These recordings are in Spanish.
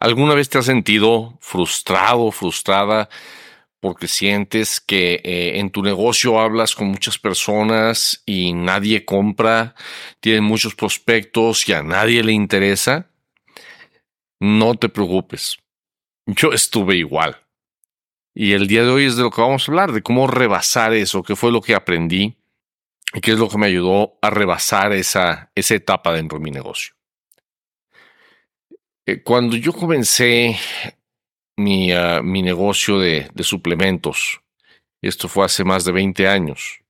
¿Alguna vez te has sentido frustrado, frustrada porque sientes que eh, en tu negocio hablas con muchas personas y nadie compra, tienes muchos prospectos y a nadie le interesa? No te preocupes. Yo estuve igual. Y el día de hoy es de lo que vamos a hablar, de cómo rebasar eso, qué fue lo que aprendí y qué es lo que me ayudó a rebasar esa, esa etapa dentro de mi negocio. Eh, cuando yo comencé mi, ah, mi negocio de, de, suplementos, esto fue hace más de 20 años,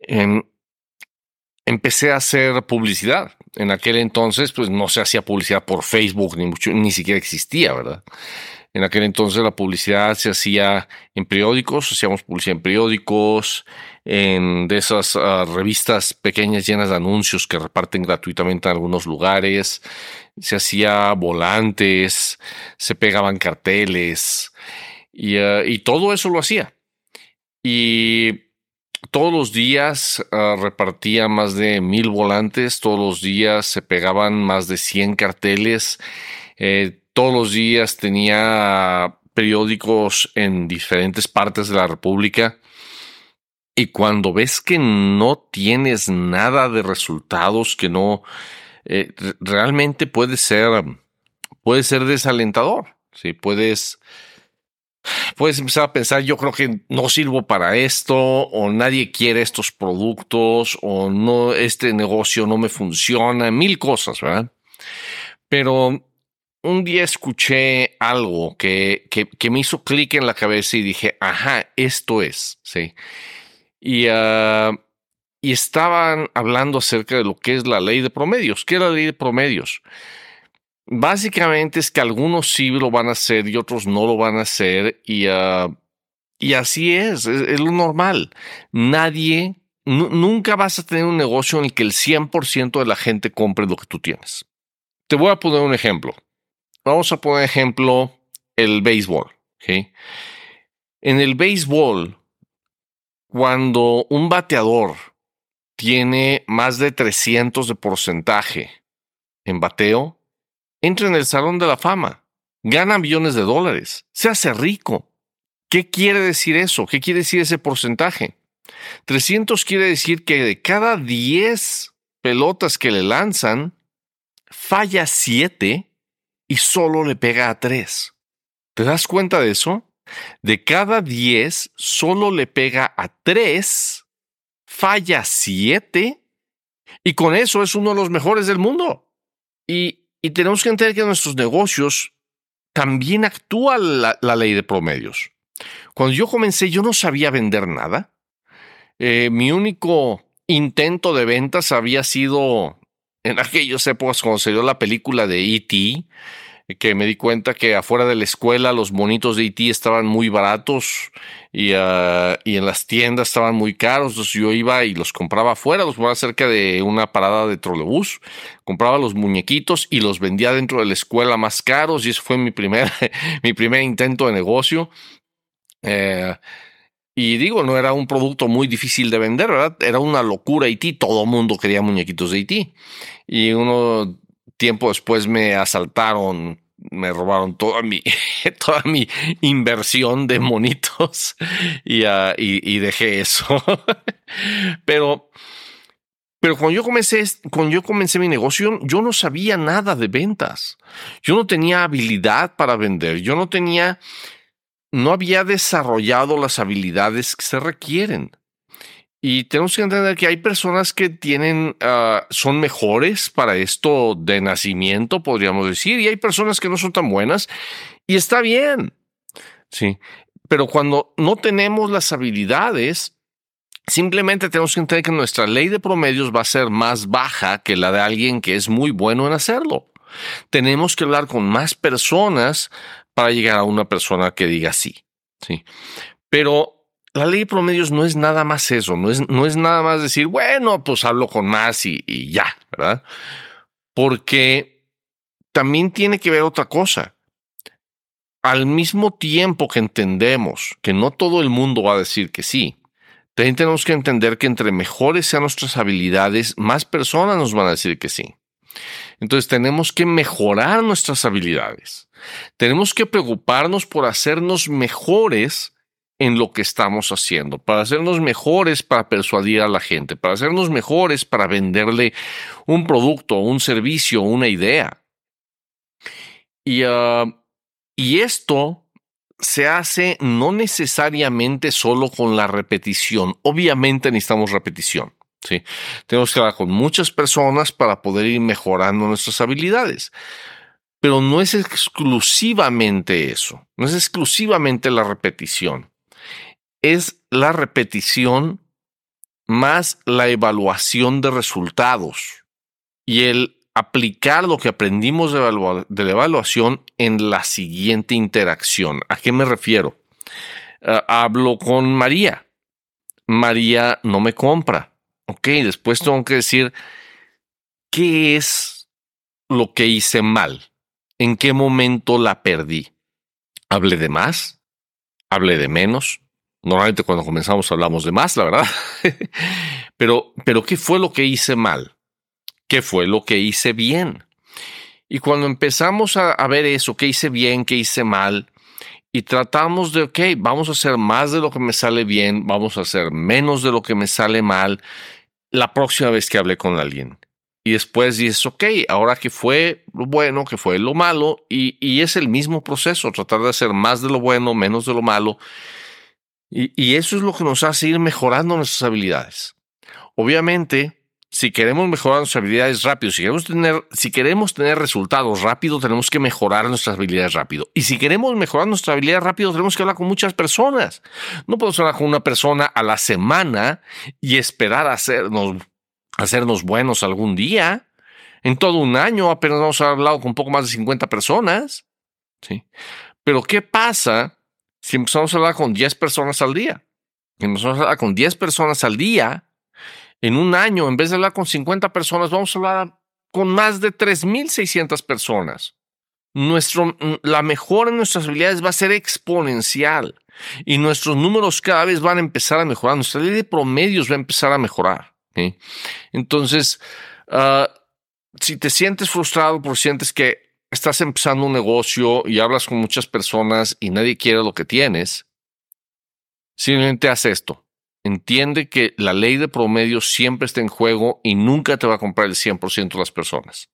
em, empecé a hacer publicidad. En aquel entonces, pues no se hacía publicidad por Facebook, ni, mucho, ni siquiera existía, ¿verdad? En aquel entonces la publicidad se hacía en periódicos, hacíamos publicidad en periódicos, en de esas uh, revistas pequeñas llenas de anuncios que reparten gratuitamente en algunos lugares, se hacía volantes, se pegaban carteles y, uh, y todo eso lo hacía. Y todos los días uh, repartía más de mil volantes, todos los días se pegaban más de 100 carteles. Eh, todos los días tenía periódicos en diferentes partes de la República. Y cuando ves que no tienes nada de resultados, que no, eh, realmente puede ser, puede ser desalentador. Sí, puedes, puedes empezar a pensar, yo creo que no sirvo para esto, o nadie quiere estos productos, o no, este negocio no me funciona, mil cosas, ¿verdad? Pero un día escuché algo que, que, me hizo clic en la cabeza y dije, ajá, esto es, sí. Y, uh, y estaban hablando acerca de lo que es la ley de promedios. ¿Qué es la ley de promedios? Básicamente es que algunos sí lo van a hacer y otros no lo van a hacer y, uh, y así es, es, es, lo normal. Nadie, nunca vas a tener un negocio en el que el 100% de la gente compre lo que tú tienes. Te voy a poner un ejemplo. Vamos a poner ejemplo el béisbol. ¿okay? En el béisbol, cuando un bateador tiene más de 300 de porcentaje en bateo, entra en el Salón de la Fama, gana millones de dólares, se hace rico. ¿Qué quiere decir eso? ¿Qué quiere decir ese porcentaje? 300 quiere decir que de cada 10 pelotas que le lanzan, falla 7 y solo le pega a tres. ¿Te das cuenta de eso? De cada diez, solo le pega a tres, falla siete, y con eso es uno de los mejores del mundo. Y, y tenemos que entender que en nuestros negocios también actúa la, la, ley de promedios. Cuando yo comencé, yo no sabía vender nada. Eh, mi único intento de ventas había sido en aquellas épocas cuando se dio la película de E.T., que me di cuenta que afuera de la escuela los monitos de E.T. estaban muy baratos y, uh, y, en las tiendas estaban muy caros. Entonces yo iba y los compraba afuera, los compraba cerca de una parada de trolebús, compraba los muñequitos y los vendía dentro de la escuela más caros y ese fue mi primer, mi primer intento de negocio. Eh, y digo, no era un producto muy difícil de vender. Era una locura IT, todo el mundo quería muñequitos de IT. Y uno tiempo después me asaltaron, me robaron toda mi, toda mi inversión de monitos y, y, y dejé eso. pero, pero cuando yo comencé, cuando yo comencé mi negocio, yo no sabía nada de ventas. Yo no tenía habilidad para vender. Yo no tenía no había desarrollado las habilidades que se requieren. Y tenemos que entender que hay personas que tienen, uh, son mejores para esto de nacimiento, podríamos decir, y hay personas que no son tan buenas, y está bien. Sí. Pero cuando no tenemos las habilidades, simplemente tenemos que entender que nuestra ley de promedios va a ser más baja que la de alguien que es muy bueno en hacerlo. Tenemos que hablar con más personas para llegar a una persona que diga sí. Sí. Pero la ley de promedios no es nada más eso, no es, no es nada más decir, bueno, pues hablo con más y, y ya, ¿verdad? Porque también tiene que ver otra cosa. Al mismo tiempo que entendemos que no todo el mundo va a decir que sí, también tenemos que entender que entre mejores sean nuestras habilidades, más personas nos van a decir que sí. Entonces tenemos que mejorar nuestras habilidades. Tenemos que preocuparnos por hacernos mejores en lo que estamos haciendo, para hacernos mejores para persuadir a la gente, para hacernos mejores para venderle un producto, un servicio, una idea. Y, ah, y esto se hace no necesariamente solo con la repetición. Obviamente necesitamos repetición. Tenemos que hablar con muchas personas para poder ir mejorando nuestras habilidades. Pero no es exclusivamente eso, no es exclusivamente la repetición. Es la repetición más la evaluación de resultados y el aplicar lo que aprendimos de, la evaluación en la siguiente interacción. ¿A qué me refiero? Ah, hablo con María. María no me compra. Ok, después tengo que decir qué es lo que hice mal. ¿En qué momento la perdí? ¿Hablé de más? ¿Hablé de menos? Normalmente cuando comenzamos hablamos de más, la verdad. pero, pero ¿qué fue lo que hice mal? qué fue lo que hice bien. Y cuando empezamos a, ver eso, qué hice bien, qué hice mal, y tratamos de, ok, vamos a hacer más de lo que me sale bien, vamos a hacer menos de lo que me sale mal la próxima vez que hablé con alguien. Y después dices, ok, ahora que fue lo bueno, que fue lo malo, y, y es el mismo proceso, tratar de hacer más de lo bueno, menos de lo malo. Y, y eso es lo que nos hace ir mejorando nuestras habilidades. Obviamente, si queremos mejorar nuestras habilidades rápido, si queremos tener, si queremos tener resultados rápido, tenemos que mejorar nuestras habilidades rápido. Y si queremos mejorar nuestras habilidades rápido, tenemos que hablar con muchas personas. No podemos hablar con una persona a la semana y esperar hacernos, hacernos buenos algún día. En todo un año apenas hemos hablado con un poco más de 50 personas. ¿sí? Pero ¿qué pasa si empezamos a hablar con 10 personas al día? Si empezamos a hablar con 10 personas al día, en un año, en vez de hablar con 50 personas, vamos a hablar con más de 3.600 personas. Nuestro, mm, la mejora en nuestras habilidades va a ser exponencial y nuestros números cada vez van a empezar a mejorar. Nuestra ley de promedios va a empezar a mejorar. Entonces, ah, si te sientes frustrado porque sientes que estás empezando un negocio y hablas con muchas personas y nadie quiere lo que tienes, simplemente haz esto entiende que la ley de promedio siempre está en juego y nunca te va a comprar el 100% de las personas.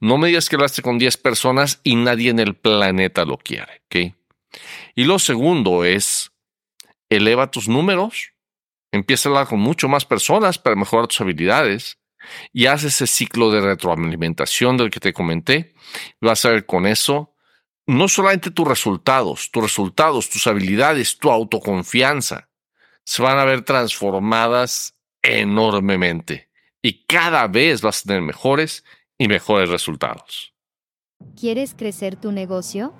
No me digas que hablaste con 10 personas y nadie en el planeta lo quiere. Y lo segundo es, eleva tus números, empieza a hablar con mucho más personas para mejorar tus habilidades y haz ese ciclo de retroalimentación del que te comenté. Vas a ver con eso no solamente tus resultados, tus resultados, tus habilidades, tu autoconfianza, se van a ver transformadas enormemente y cada vez vas a tener mejores y mejores resultados. ¿Quieres crecer tu negocio?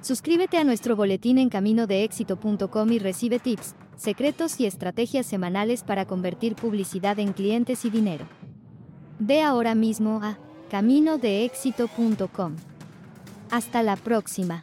Suscríbete a nuestro boletín en caminodeéxito.com y recibe tips, secretos y estrategias semanales para convertir publicidad en clientes y dinero. Ve ahora mismo a caminodeéxito.com. Hasta la próxima.